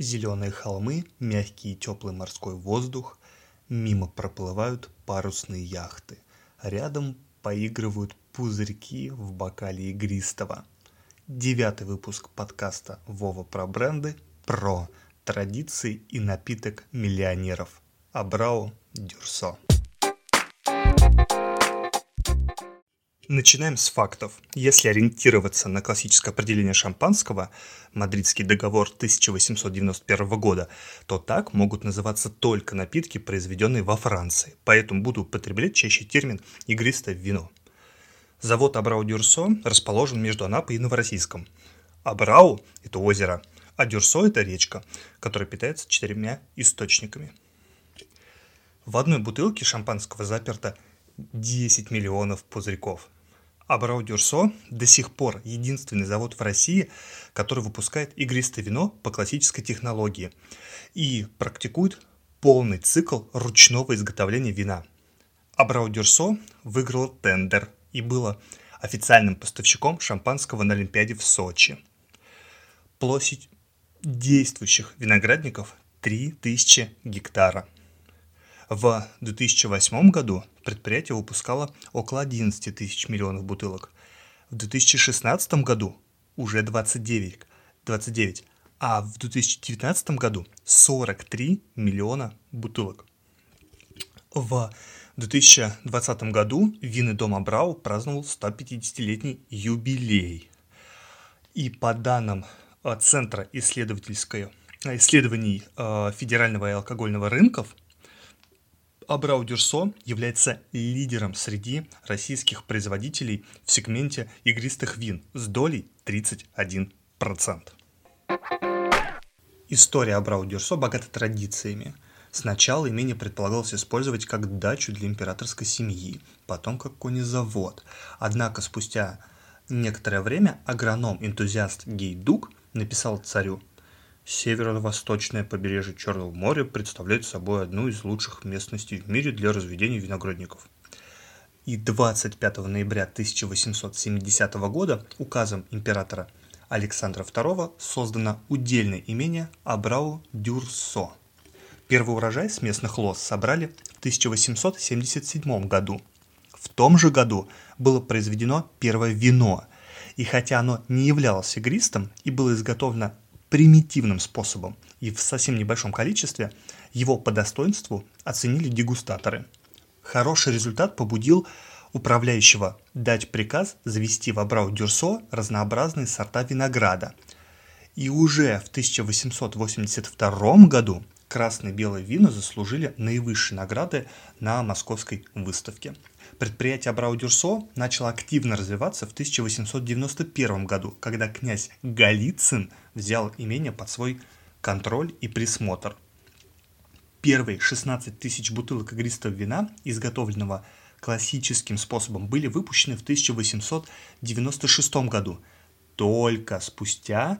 Зеленые холмы, мягкий и теплый морской воздух, мимо проплывают парусные яхты. Рядом поигрывают пузырьки в бокале игристого. Девятый выпуск подкаста «Вова про бренды» про традиции и напиток миллионеров. Абрау Дюрсо. Начинаем с фактов. Если ориентироваться на классическое определение шампанского, Мадридский договор 1891 года, то так могут называться только напитки, произведенные во Франции. Поэтому буду употреблять чаще термин «игристое вино». Завод Абрау Дюрсо расположен между Анапой и Новороссийском. Абрау – это озеро, а Дюрсо – это речка, которая питается четырьмя источниками. В одной бутылке шампанского заперто 10 миллионов пузырьков – Абрау Дюрсо до сих пор единственный завод в России, который выпускает игристое вино по классической технологии и практикует полный цикл ручного изготовления вина. Абрау Дюрсо выиграл тендер и было официальным поставщиком шампанского на Олимпиаде в Сочи. Площадь действующих виноградников 3000 гектара – в 2008 году предприятие выпускало около 11 тысяч миллионов бутылок. В 2016 году уже 29, 29 а в 2019 году 43 миллиона бутылок. В 2020 году винный дом Абрау праздновал 150-летний юбилей. И по данным э, Центра исследовательской, э, исследований э, федерального и алкогольного рынков, Абрау Дюрсо является лидером среди российских производителей в сегменте игристых вин с долей 31%. История Абрау Дюрсо богата традициями. Сначала имение предполагалось использовать как дачу для императорской семьи, потом как конезавод. Однако спустя некоторое время агроном-энтузиаст Гейдук написал царю Северо-восточное побережье Черного моря представляет собой одну из лучших местностей в мире для разведения виноградников. И 25 ноября 1870 года указом императора Александра II создано удельное имение Абрау-Дюрсо. Первый урожай с местных лоз собрали в 1877 году. В том же году было произведено первое вино, и хотя оно не являлось игристым и было изготовлено примитивным способом и в совсем небольшом количестве, его по достоинству оценили дегустаторы. Хороший результат побудил управляющего дать приказ завести в Абрау-Дюрсо разнообразные сорта винограда. И уже в 1882 году красные и белые вина заслужили наивысшие награды на московской выставке. Предприятие Абрау-Дюрсо начало активно развиваться в 1891 году, когда князь Голицын взял имение под свой контроль и присмотр. Первые 16 тысяч бутылок игристого вина, изготовленного классическим способом, были выпущены в 1896 году. Только спустя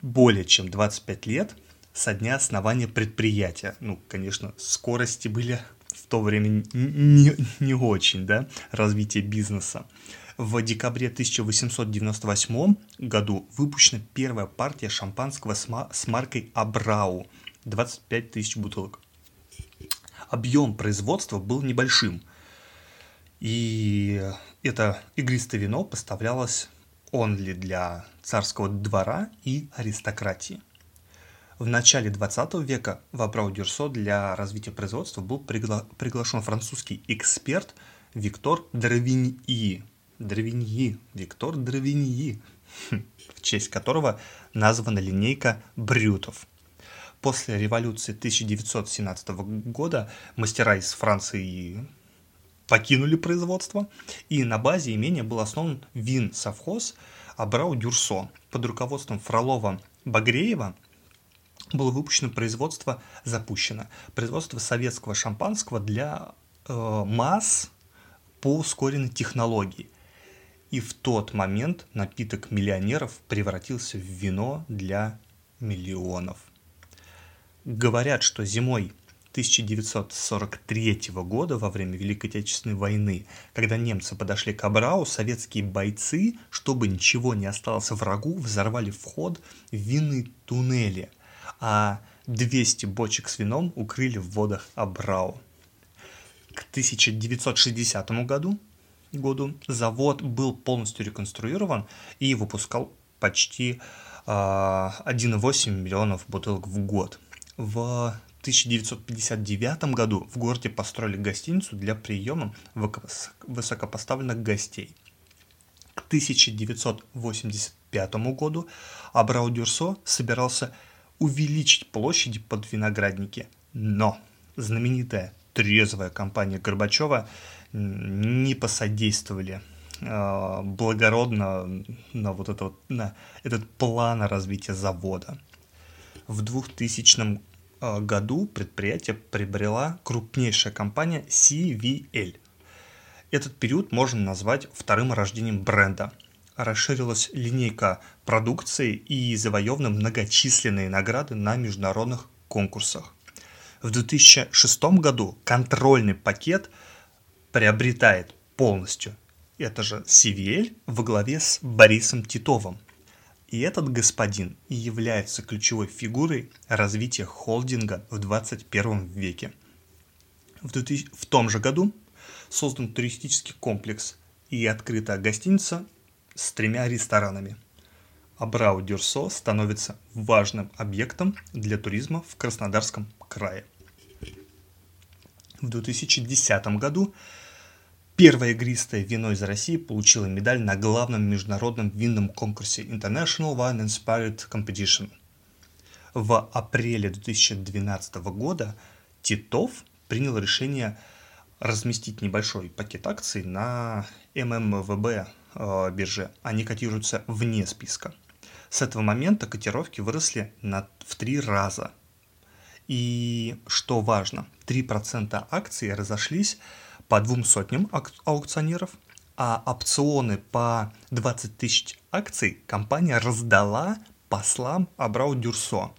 более чем 25 лет со дня основания предприятия. Ну, конечно, скорости были в то время не, не очень, да, развитие бизнеса. В декабре 1898 году выпущена первая партия шампанского с маркой Абрау, 25 тысяч бутылок. Объем производства был небольшим, и это игристое вино поставлялось онли для царского двора и аристократии. В начале 20 века в Абрау-Дюрсо для развития производства был пригла- приглашен французский эксперт Виктор Дравиньи. Дравиньи. Виктор Дравиньи. Хм, в честь которого названа линейка брютов. После революции 1917 года мастера из Франции покинули производство, и на базе имения был основан вин-совхоз Абрау-Дюрсо под руководством Фролова-Багреева – было выпущено производство, запущено производство советского шампанского для э, масс по ускоренной технологии. И в тот момент напиток миллионеров превратился в вино для миллионов. Говорят, что зимой 1943 года, во время Великой Отечественной войны, когда немцы подошли к Абрау, советские бойцы, чтобы ничего не осталось врагу, взорвали вход в винные туннели, а 200 бочек с вином укрыли в водах Абрау. К 1960 году, году завод был полностью реконструирован и выпускал почти 1,8 миллионов бутылок в год. В 1959 году в городе построили гостиницу для приема высокопоставленных гостей. К 1985 году Абрау-Дюрсо собирался увеличить площади под виноградники, но знаменитая трезвая компания Горбачева не посодействовали э, благородно на вот это вот, на этот план развития завода. В 2000 э, году предприятие приобрела крупнейшая компания CVL. Этот период можно назвать вторым рождением бренда. Расширилась линейка продукции и завоеваны многочисленные награды на международных конкурсах. В 2006 году контрольный пакет приобретает полностью это же CVL во главе с Борисом Титовым. И этот господин и является ключевой фигурой развития холдинга в 21 веке. В, 2000, в том же году создан туристический комплекс и открыта гостиница с тремя ресторанами. Абрау Дюрсо становится важным объектом для туризма в Краснодарском крае. В 2010 году первое игристое вино из России получило медаль на главном международном винном конкурсе International Wine and Spirit Competition. В апреле 2012 года Титов принял решение разместить небольшой пакет акций на ММВБ э, бирже. Они котируются вне списка. С этого момента котировки выросли на, в три раза – и что важно, 3% акций разошлись по двум сотням аукционеров, а опционы по 20 тысяч акций компания раздала послам Абрау Дюрсо.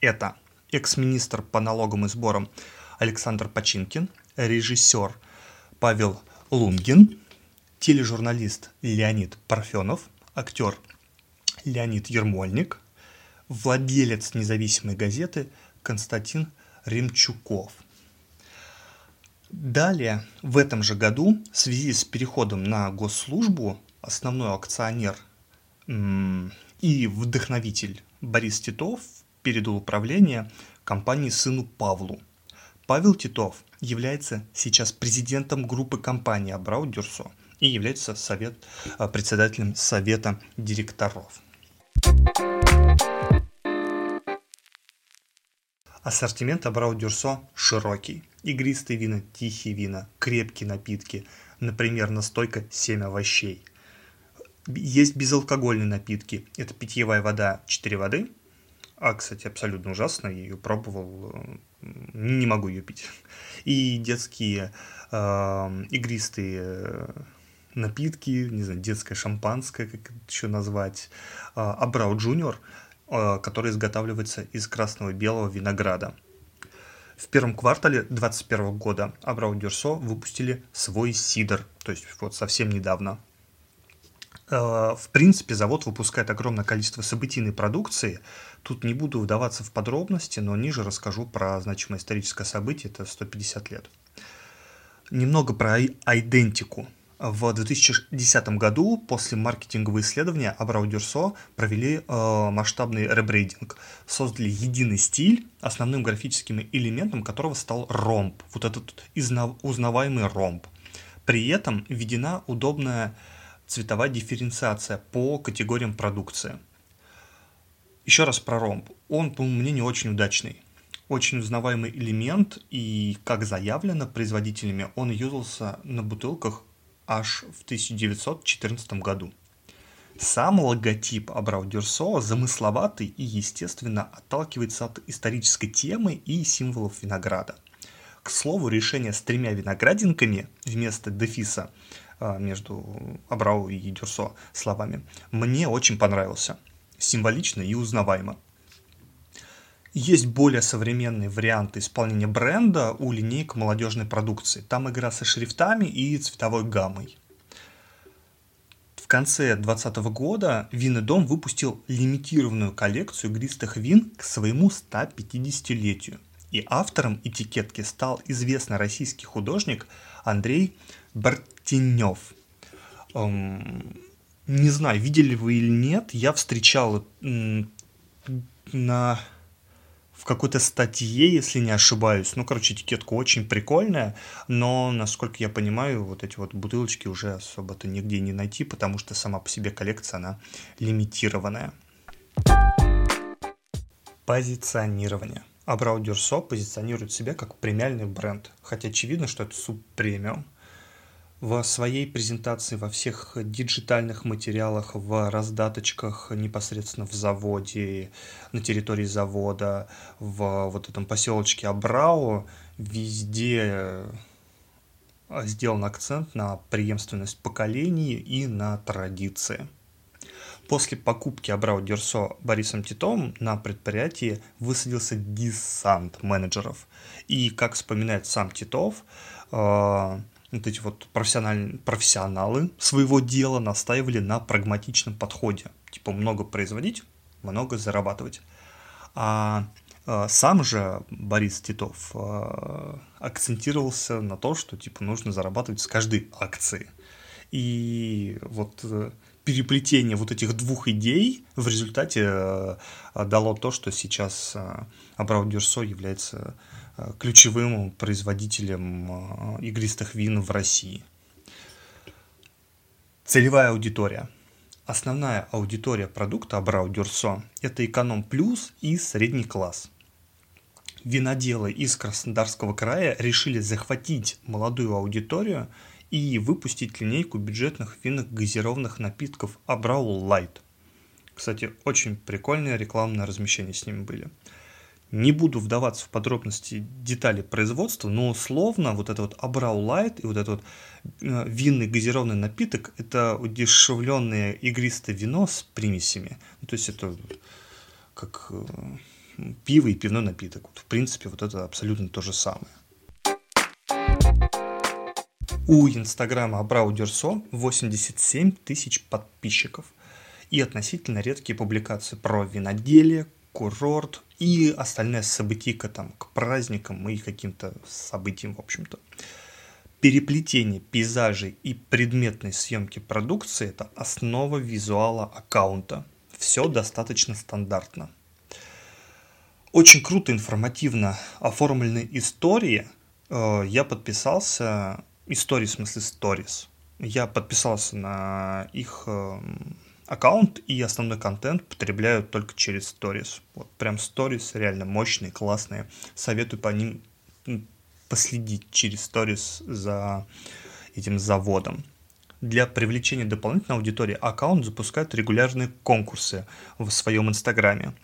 Это экс-министр по налогам и сборам Александр Починкин, режиссер Павел Лунгин, тележурналист Леонид Парфенов, актер Леонид Ермольник, владелец независимой газеты Константин Ремчуков. Далее, в этом же году, в связи с переходом на госслужбу, основной акционер и вдохновитель Борис Титов передал управление компании сыну Павлу. Павел Титов является сейчас президентом группы компании Абрау Дюрсо и является совет, э, председателем совета директоров. Ассортимент Абрау Дюрсо широкий. Игристые вина, тихие вина, крепкие напитки, например, настойка «Семь овощей». Есть безалкогольные напитки. Это питьевая вода 4 воды. А, кстати, абсолютно ужасно. Я ее пробовал. Не могу ее пить. И детские э, игристые напитки, не знаю, детское шампанское, как это еще назвать. Абрау Джуниор – Э, который изготавливается из красного белого винограда. В первом квартале 2021 года Абрау Дюрсо выпустили свой сидр, то есть вот совсем недавно. Э, в принципе, завод выпускает огромное количество событийной продукции. Тут не буду вдаваться в подробности, но ниже расскажу про значимое историческое событие, это 150 лет. Немного про идентику. В 2010 году после маркетингового исследования Абрау Дюрсо провели э, масштабный ребрейдинг. Создали единый стиль, основным графическим элементом которого стал ромб. Вот этот узнаваемый ромб. При этом введена удобная цветовая дифференциация по категориям продукции. Еще раз про ромб. Он, по моему мнению, очень удачный. Очень узнаваемый элемент, и, как заявлено производителями, он юзался на бутылках аж в 1914 году. Сам логотип Абрау Дюрсо замысловатый и, естественно, отталкивается от исторической темы и символов винограда. К слову, решение с тремя виноградинками вместо дефиса а, между Абрау и Дюрсо словами мне очень понравился. Символично и узнаваемо. Есть более современные варианты исполнения бренда у линейок молодежной продукции. Там игра со шрифтами и цветовой гаммой. В конце 2020 года Винный дом выпустил лимитированную коллекцию игристых вин к своему 150-летию. И автором этикетки стал известный российский художник Андрей Бартенев. Эм, не знаю, видели вы или нет, я встречал на в какой-то статье, если не ошибаюсь. Ну, короче, этикетка очень прикольная, но, насколько я понимаю, вот эти вот бутылочки уже особо-то нигде не найти, потому что сама по себе коллекция, она лимитированная. Позиционирование. Абрау Дюрсо позиционирует себя как премиальный бренд, хотя очевидно, что это субпремиум в своей презентации во всех диджитальных материалах, в раздаточках непосредственно в заводе, на территории завода, в вот этом поселочке Абрау, везде э, сделан акцент на преемственность поколений и на традиции. После покупки Абрау Дюрсо Борисом Титовым на предприятии высадился десант менеджеров. И, как вспоминает сам Титов, э, вот эти вот профессиональ... профессионалы своего дела настаивали на прагматичном подходе. Типа много производить, много зарабатывать. А э, сам же Борис Титов э, акцентировался на то, что типа нужно зарабатывать с каждой акции. И вот э, переплетение вот этих двух идей в результате дало то, что сейчас Абрау Дюрсо является Э, ключевым производителем э, игристых вин в России. Целевая аудитория. Основная аудитория продукта Абрау Дюрсо – это эконом плюс и средний класс. Виноделы из Краснодарского края решили захватить молодую аудиторию и выпустить линейку бюджетных винных газированных напитков Абрау Light. Кстати, очень прикольные рекламные размещения с ними были – не буду вдаваться в подробности деталей производства, но условно вот это вот Абрау Light и вот этот вот э, винный газированный напиток – это удешевленное игристое вино с примесями. Ну, то есть это как э, пиво и пивной напиток. Вот, в принципе, вот это абсолютно то же самое. У инстаграма Абрау Дюрсо 87 тысяч подписчиков и относительно редкие публикации про виноделие, курорт и остальная событийка там к праздникам и каким-то событиям, в общем-то. Переплетение пейзажей и предметной съемки продукции – это основа визуала аккаунта. Все достаточно стандартно. Очень круто, информативно оформлены истории. Э, я подписался, истории в смысле stories. Я подписался на их эм, аккаунт и основной контент потребляю только через Stories. Вот прям Stories реально мощные, классные. Советую по ним последить через Stories за этим заводом. Для привлечения дополнительной аудитории аккаунт запускает регулярные конкурсы в своем инстаграме.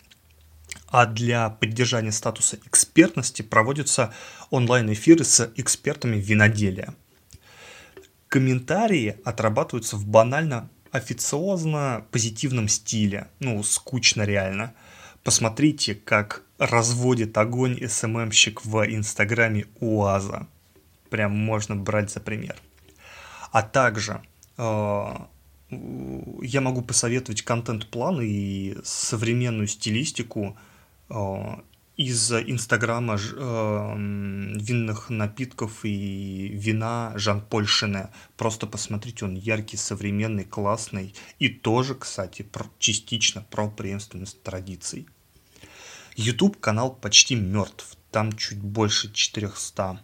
А для поддержания статуса экспертности проводятся онлайн-эфиры с экспертами виноделия. Комментарии отрабатываются в банально официозно позитивном стиле. Ну, скучно реально. Посмотрите, как разводит огонь СММщик в инстаграме УАЗа. Прям можно брать за пример. А также э, я могу посоветовать контент-план и современную стилистику э, из Инстаграма э, винных напитков и вина Жан-Поль Шене. Просто посмотрите, он яркий, современный, классный. И тоже, кстати, про, частично про преемственность традиций. YouTube канал почти мертв. Там чуть больше 400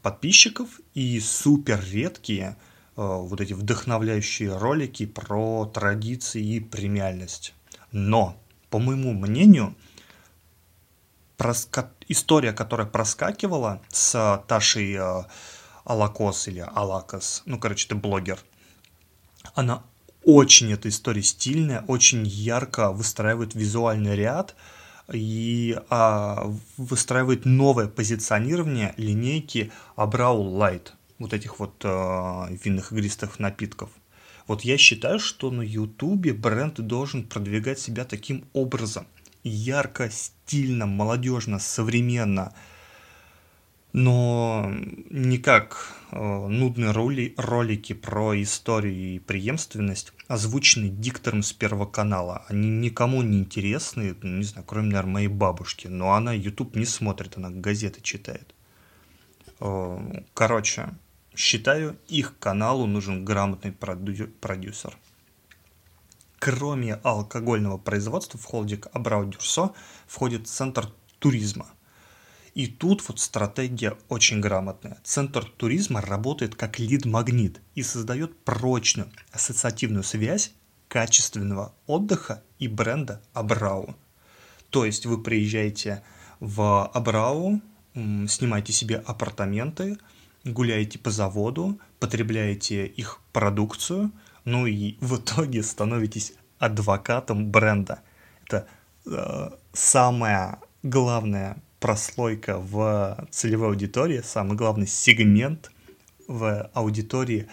подписчиков и супер редкие э, вот эти вдохновляющие ролики про традиции и премиальность. Но, по моему мнению, проска... история, которая проскакивала с Ташей э, Алакос или Алакос, ну, короче, это блогер, она очень эта история стильная, очень ярко выстраивает визуальный ряд и а, выстраивает новое позиционирование линейки Абрау Light, вот этих вот а, винных игристых напитков. Вот я считаю, что на Ютубе бренд должен продвигать себя таким образом – ярко, стильно, молодежно, современно – но не как э, нудные роли, ролики про историю и преемственность, озвученные диктором с Первого канала. Они никому не интересны, ну, не знаю, кроме, наверное, моей бабушки. Но она YouTube не смотрит, она газеты читает. Э, короче, считаю, их каналу нужен грамотный продю- продюсер. Кроме алкогольного производства в холдинг Абрау Дюрсо входит центр туризма – и тут вот стратегия очень грамотная. Центр туризма работает как лид-магнит и создает прочную ассоциативную связь качественного отдыха и бренда Абрау. То есть вы приезжаете в Абрау, снимаете себе апартаменты, гуляете по заводу, потребляете их продукцию, ну и в итоге становитесь адвокатом бренда. Это э, самая главная прослойка в целевой аудитории, самый главный сегмент в аудитории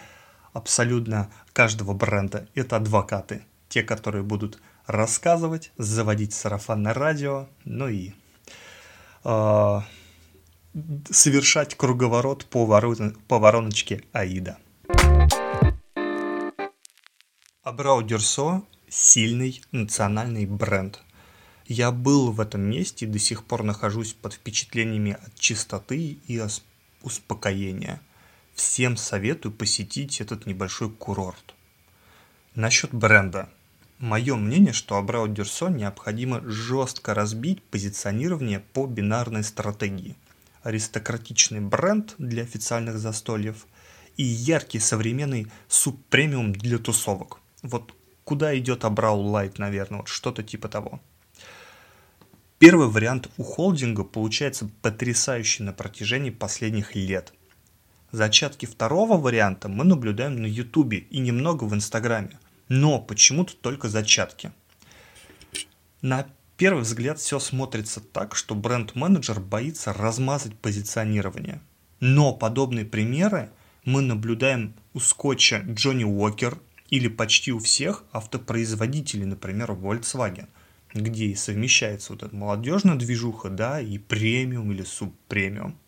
абсолютно каждого бренда – это адвокаты. Те, которые будут рассказывать, заводить сарафанное радио, ну и э, совершать круговорот по, ворон, по вороночке Аида. Абрау Дюрсо – сильный национальный бренд – я был в этом месте и до сих пор нахожусь под впечатлениями от чистоты и успокоения. Всем советую посетить этот небольшой курорт. Насчет бренда. Мое мнение, что Абрау Дюрсо необходимо жестко разбить позиционирование по бинарной стратегии. Аристократичный бренд для официальных застольев и яркий современный субпремиум для тусовок. Вот куда идет Абрау Лайт, наверное, вот что-то типа того. Первый вариант у холдинга получается потрясающий на протяжении последних лет. Зачатки второго варианта мы наблюдаем на ютубе и немного в инстаграме, но почему-то только зачатки. На первый взгляд все смотрится так, что бренд-менеджер боится размазать позиционирование. Но подобные примеры мы наблюдаем у скотча Джонни Уокер или почти у всех автопроизводителей, например, Volkswagen где и совмещается вот эта молодежная движуха, да, и премиум или субпремиум.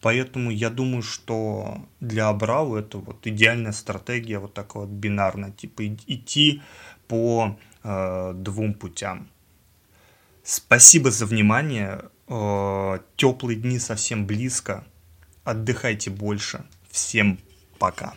Поэтому я думаю, что для Абрау это вот идеальная стратегия вот такая вот бинарная, типа идти по э, двум путям. Спасибо за внимание. Э, теплые дни совсем близко. Отдыхайте больше. Всем пока.